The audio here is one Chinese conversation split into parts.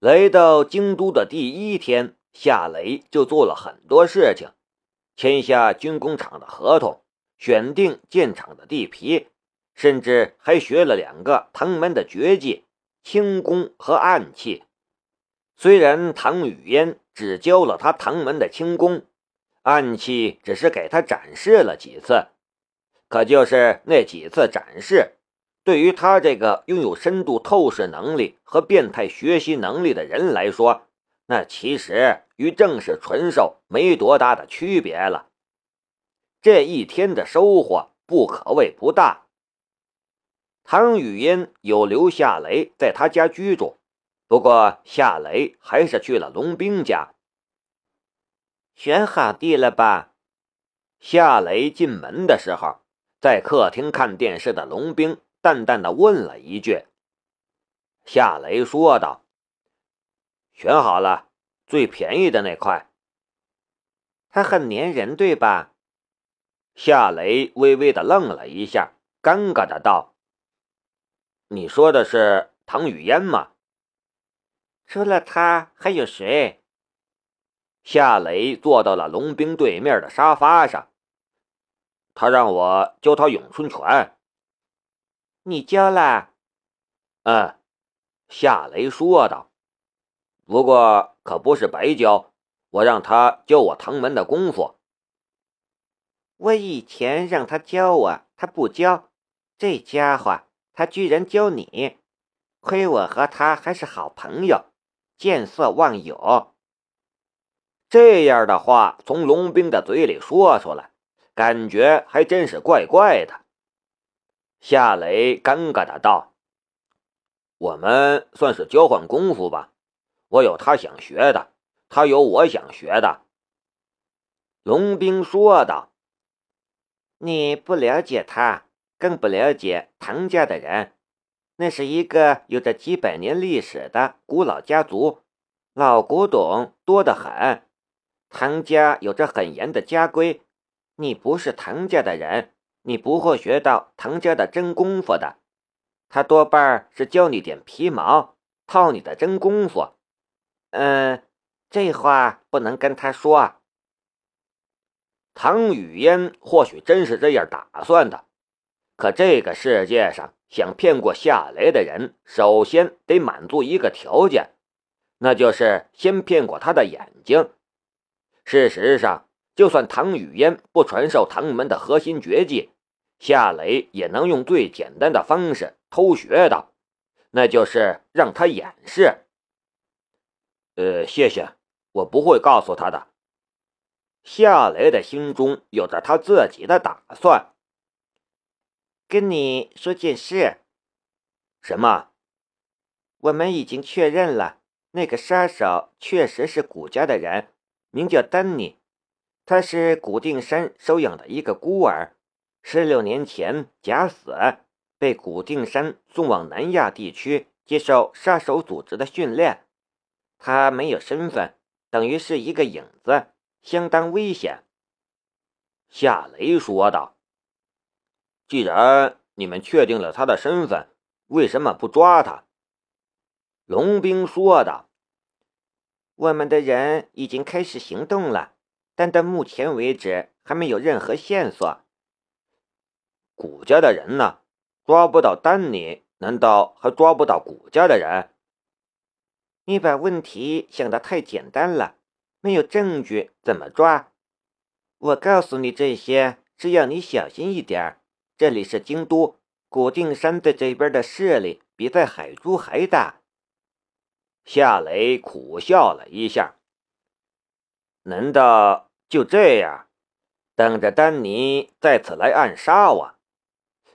来到京都的第一天，夏雷就做了很多事情，签下军工厂的合同，选定建厂的地皮，甚至还学了两个唐门的绝技——轻功和暗器。虽然唐雨嫣只教了他唐门的轻功，暗器只是给他展示了几次，可就是那几次展示。对于他这个拥有深度透视能力和变态学习能力的人来说，那其实与正式纯兽没多大的区别了。这一天的收获不可谓不大。唐雨嫣有留夏雷在他家居住，不过夏雷还是去了龙兵家。选好地了吧？夏雷进门的时候，在客厅看电视的龙兵。淡淡的问了一句，夏雷说道：“选好了，最便宜的那块。”他很粘人，对吧？夏雷微微的愣了一下，尴尬的道：“你说的是唐雨嫣吗？”除了他还有谁？夏雷坐到了龙兵对面的沙发上，他让我教他咏春拳。你教了？嗯，夏雷说道。不过可不是白教，我让他教我唐门的功夫。我以前让他教我，他不教。这家伙，他居然教你！亏我和他还是好朋友，见色忘友。这样的话从龙兵的嘴里说出来，感觉还真是怪怪的。夏雷尴尬的道：“我们算是交换功夫吧，我有他想学的，他有我想学的。”龙兵说道：“你不了解他，更不了解唐家的人。那是一个有着几百年历史的古老家族，老古董多得很。唐家有着很严的家规，你不是唐家的人。”你不会学到唐家的真功夫的，他多半是教你点皮毛，套你的真功夫。嗯，这话不能跟他说啊。唐雨嫣或许真是这样打算的，可这个世界上想骗过夏雷的人，首先得满足一个条件，那就是先骗过他的眼睛。事实上，就算唐雨嫣不传授唐门的核心绝技，夏雷也能用最简单的方式偷学的，那就是让他演示。呃，谢谢，我不会告诉他的。夏雷的心中有着他自己的打算。跟你说件事。什么？我们已经确认了，那个杀手确实是古家的人，名叫丹尼。他是古定山收养的一个孤儿，十六年前假死，被古定山送往南亚地区接受杀手组织的训练。他没有身份，等于是一个影子，相当危险。夏雷说道：“既然你们确定了他的身份，为什么不抓他？”龙兵说道：“我们的人已经开始行动了。”但到目前为止还没有任何线索。古家的人呢？抓不到丹尼，难道还抓不到古家的人？你把问题想得太简单了。没有证据怎么抓？我告诉你这些是要你小心一点。这里是京都，古定山在这边的势力比在海珠还大。夏雷苦笑了一下。难道？就这样，等着丹尼再次来暗杀我。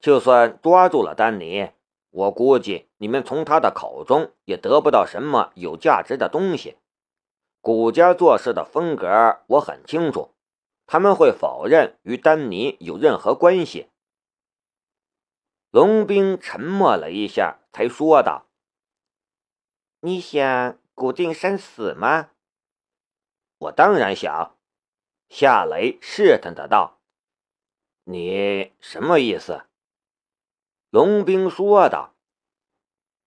就算抓住了丹尼，我估计你们从他的口中也得不到什么有价值的东西。古家做事的风格我很清楚，他们会否认与丹尼有任何关系。龙兵沉默了一下，才说道：“你想古定山死吗？”我当然想。夏雷试探的道：“你什么意思？”龙兵说道：“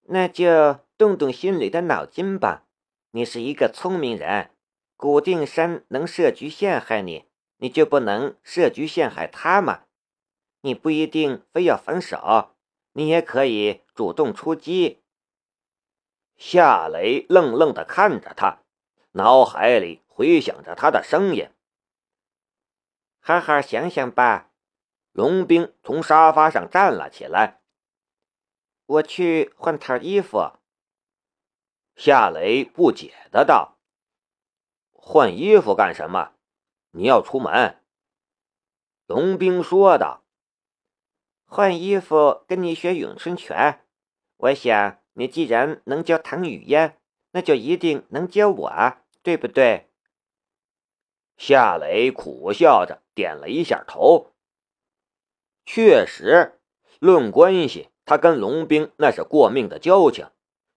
那就动动心里的脑筋吧。你是一个聪明人，古定山能设局陷害你，你就不能设局陷害他吗？你不一定非要防守，你也可以主动出击。夏雷愣愣的看着他，脑海里回响着他的声音：“好好想想吧。”龙兵从沙发上站了起来，我去换套衣服。夏雷不解的道：“换衣服干什么？你要出门？”龙兵说道：“换衣服跟你学咏春拳。我想你既然能教唐雨嫣，那就一定能教我，对不对？”夏雷苦笑着点了一下头。确实，论关系，他跟龙兵那是过命的交情。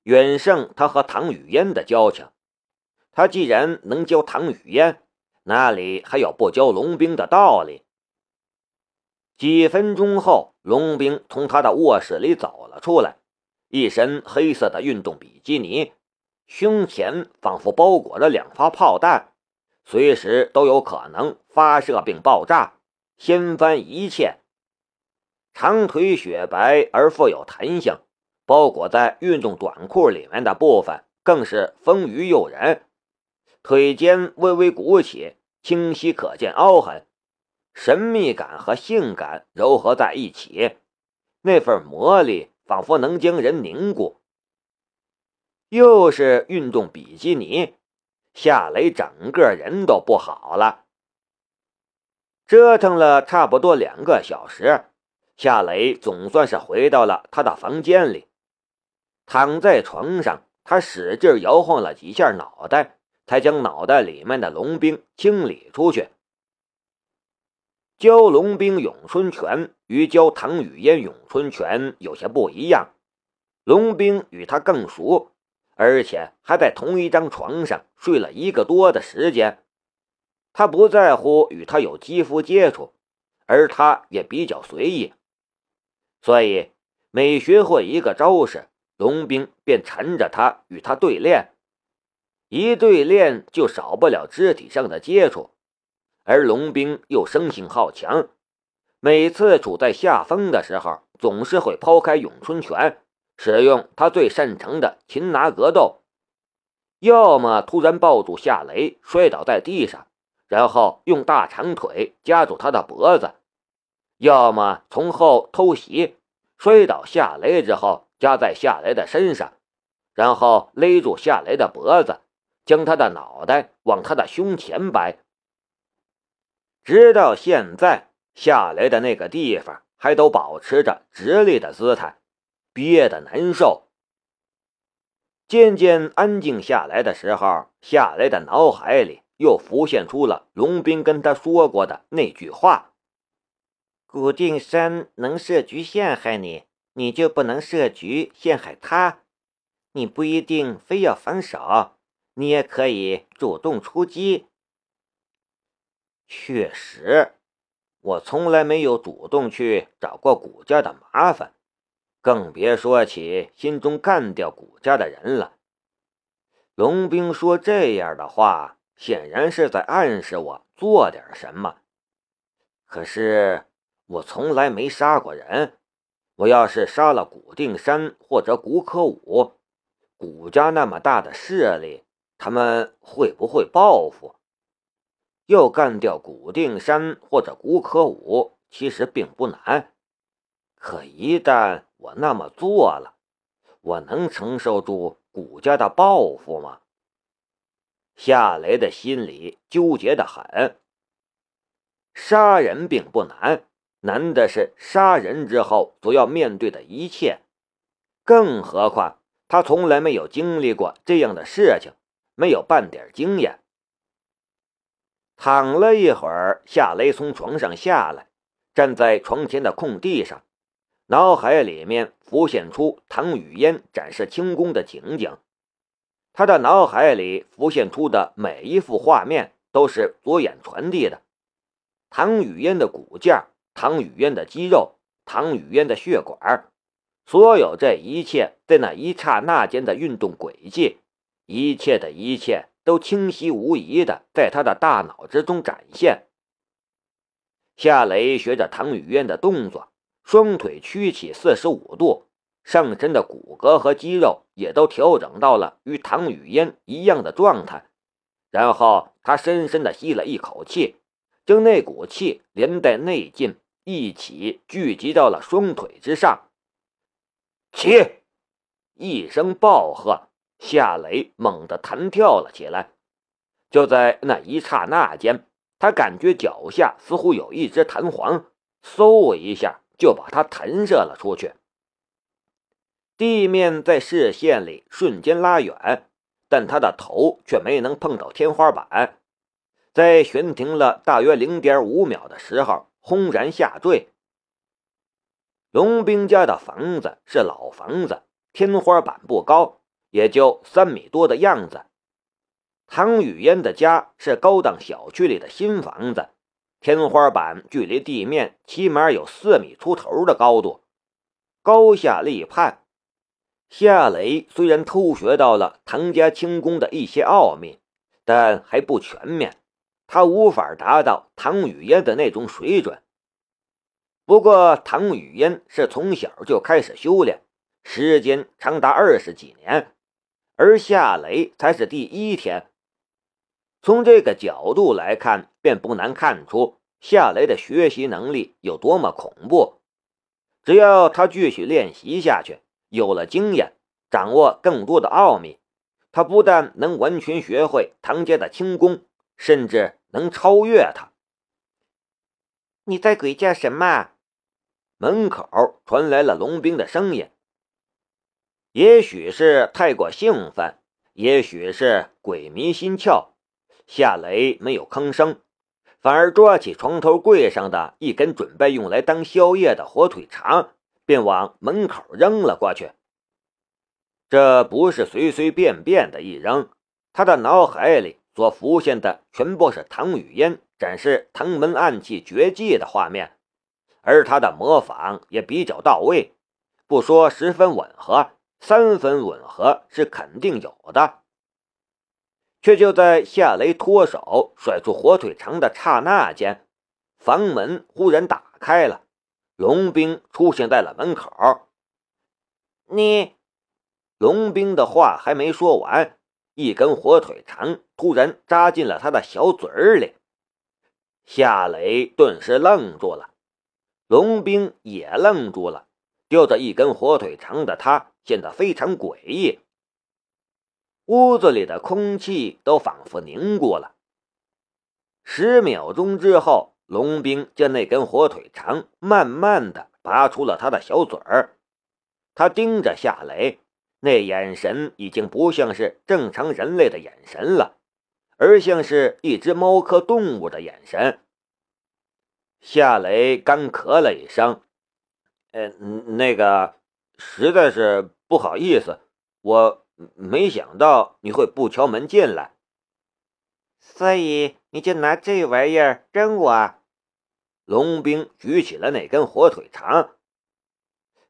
远胜他和唐雨嫣的交情，他既然能教唐雨嫣，哪里还有不教龙兵的道理？几分钟后，龙兵从他的卧室里走了出来，一身黑色的运动比基尼，胸前仿佛包裹着两发炮弹，随时都有可能发射并爆炸，掀翻一切。长腿雪白而富有弹性。包裹在运动短裤里面的部分更是丰腴诱人，腿尖微微鼓起，清晰可见凹痕，神秘感和性感糅合在一起，那份魔力仿佛能将人凝固。又是运动比基尼，夏雷整个人都不好了。折腾了差不多两个小时，夏雷总算是回到了他的房间里。躺在床上，他使劲摇晃了几下脑袋，才将脑袋里面的龙兵清理出去。教龙兵咏春拳与教唐雨嫣咏春拳有些不一样，龙兵与他更熟，而且还在同一张床上睡了一个多的时间。他不在乎与他有肌肤接触，而他也比较随意，所以每学会一个招式。龙兵便缠着他与他对练，一对练就少不了肢体上的接触，而龙兵又生性好强，每次处在下风的时候，总是会抛开咏春拳，使用他最擅长的擒拿格斗，要么突然抱住夏雷摔倒在地上，然后用大长腿夹住他的脖子，要么从后偷袭，摔倒夏雷之后。夹在夏雷的身上，然后勒住夏雷的脖子，将他的脑袋往他的胸前掰。直到现在，夏雷的那个地方还都保持着直立的姿态，憋得难受。渐渐安静下来的时候，夏雷的脑海里又浮现出了龙斌跟他说过的那句话：“古定山能设局陷害你。”你就不能设局陷害他？你不一定非要防守，你也可以主动出击。确实，我从来没有主动去找过古家的麻烦，更别说起心中干掉古家的人了。龙兵说这样的话，显然是在暗示我做点什么。可是我从来没杀过人。我要是杀了古定山或者古可武，古家那么大的势力，他们会不会报复？要干掉古定山或者古可武，其实并不难。可一旦我那么做了，我能承受住古家的报复吗？夏雷的心里纠结的很。杀人并不难。难的是杀人之后所要面对的一切，更何况他从来没有经历过这样的事情，没有半点经验。躺了一会儿，夏雷从床上下来，站在床前的空地上，脑海里面浮现出唐雨嫣展示轻功的情景。他的脑海里浮现出的每一幅画面都是左眼传递的，唐雨嫣的骨架。唐雨嫣的肌肉，唐雨嫣的血管，所有这一切，在那一刹那间的运动轨迹，一切的一切都清晰无疑的在他的大脑之中展现。夏雷学着唐雨嫣的动作，双腿屈起四十五度，上身的骨骼和肌肉也都调整到了与唐雨嫣一样的状态。然后他深深的吸了一口气，将那股气连带内劲一起聚集到了双腿之上。起！一声暴喝，夏雷猛地弹跳了起来。就在那一刹那间。他感觉脚下似乎有一只弹簧，嗖一下就把他弹射了出去。地面在视线里瞬间拉远，但他的头却没能碰到天花板，在悬停了大约零点五秒的时候，轰然下坠。龙兵家的房子是老房子，天花板不高，也就三米多的样子。唐雨嫣的家是高档小区里的新房子，天花板距离地面起码有四米出头的高度，高下立判。夏雷虽然偷学到了唐家轻功的一些奥秘，但还不全面，他无法达到唐雨嫣的那种水准。不过，唐雨嫣是从小就开始修炼，时间长达二十几年，而夏雷才是第一天。从这个角度来看，便不难看出夏雷的学习能力有多么恐怖。只要他继续练习下去，有了经验，掌握更多的奥秘，他不但能完全学会唐家的轻功，甚至能超越他。你在鬼叫什么？门口传来了龙兵的声音。也许是太过兴奋，也许是鬼迷心窍。夏雷没有吭声，反而抓起床头柜上的一根准备用来当宵夜的火腿肠，便往门口扔了过去。这不是随随便便的一扔，他的脑海里所浮现的全部是唐雨嫣展示唐门暗器绝技的画面，而他的模仿也比较到位，不说十分吻合，三分吻合是肯定有的。却就在夏雷脱手甩出火腿肠的刹那间，房门忽然打开了，龙兵出现在了门口。你，龙兵的话还没说完，一根火腿肠突然扎进了他的小嘴里。夏雷顿时愣住了，龙兵也愣住了。叼着一根火腿肠的他显得非常诡异。屋子里的空气都仿佛凝固了。十秒钟之后，龙兵将那根火腿肠慢慢的拔出了他的小嘴儿。他盯着夏雷，那眼神已经不像是正常人类的眼神了，而像是一只猫科动物的眼神。夏雷干咳了一声：“呃，那个，实在是不好意思，我。”没想到你会不敲门进来，所以你就拿这玩意儿扔我。龙兵举起了那根火腿肠，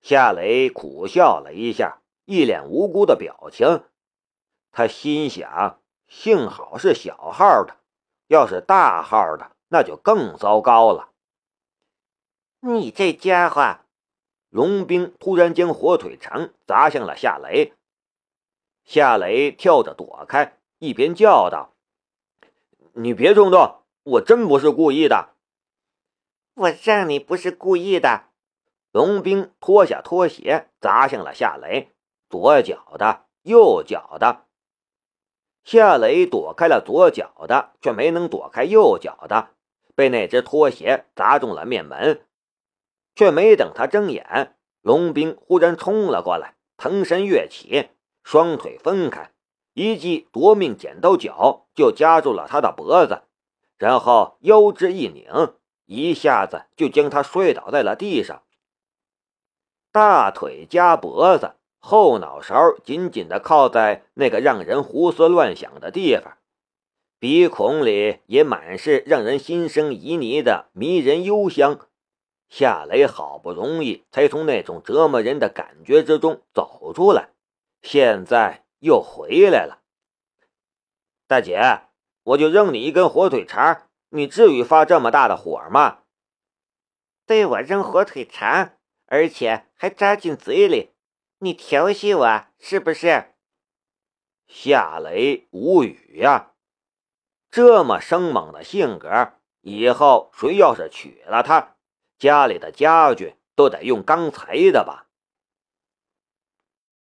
夏雷苦笑了一下，一脸无辜的表情。他心想：幸好是小号的，要是大号的，那就更糟糕了。你这家伙！龙兵突然将火腿肠砸向了夏雷。夏雷跳着躲开，一边叫道：“你别冲动，我真不是故意的。”我让你不是故意的。龙兵脱下拖鞋砸向了夏雷，左脚的，右脚的。夏雷躲开了左脚的，却没能躲开右脚的，被那只拖鞋砸中了面门。却没等他睁眼，龙兵忽然冲了过来，腾身跃起。双腿分开，一记夺命剪刀脚就夹住了他的脖子，然后腰肢一拧，一下子就将他摔倒在了地上。大腿夹脖子，后脑勺紧紧地靠在那个让人胡思乱想的地方，鼻孔里也满是让人心生旖旎的迷人幽香。夏雷好不容易才从那种折磨人的感觉之中走出来，现在又回来了。大姐，我就扔你一根火腿肠，你至于发这么大的火吗？对我扔火腿肠，而且还扎进嘴里，你调戏我是不是？夏雷无语呀，这么生猛的性格，以后谁要是娶了她，家里的家具都得用钢材的吧？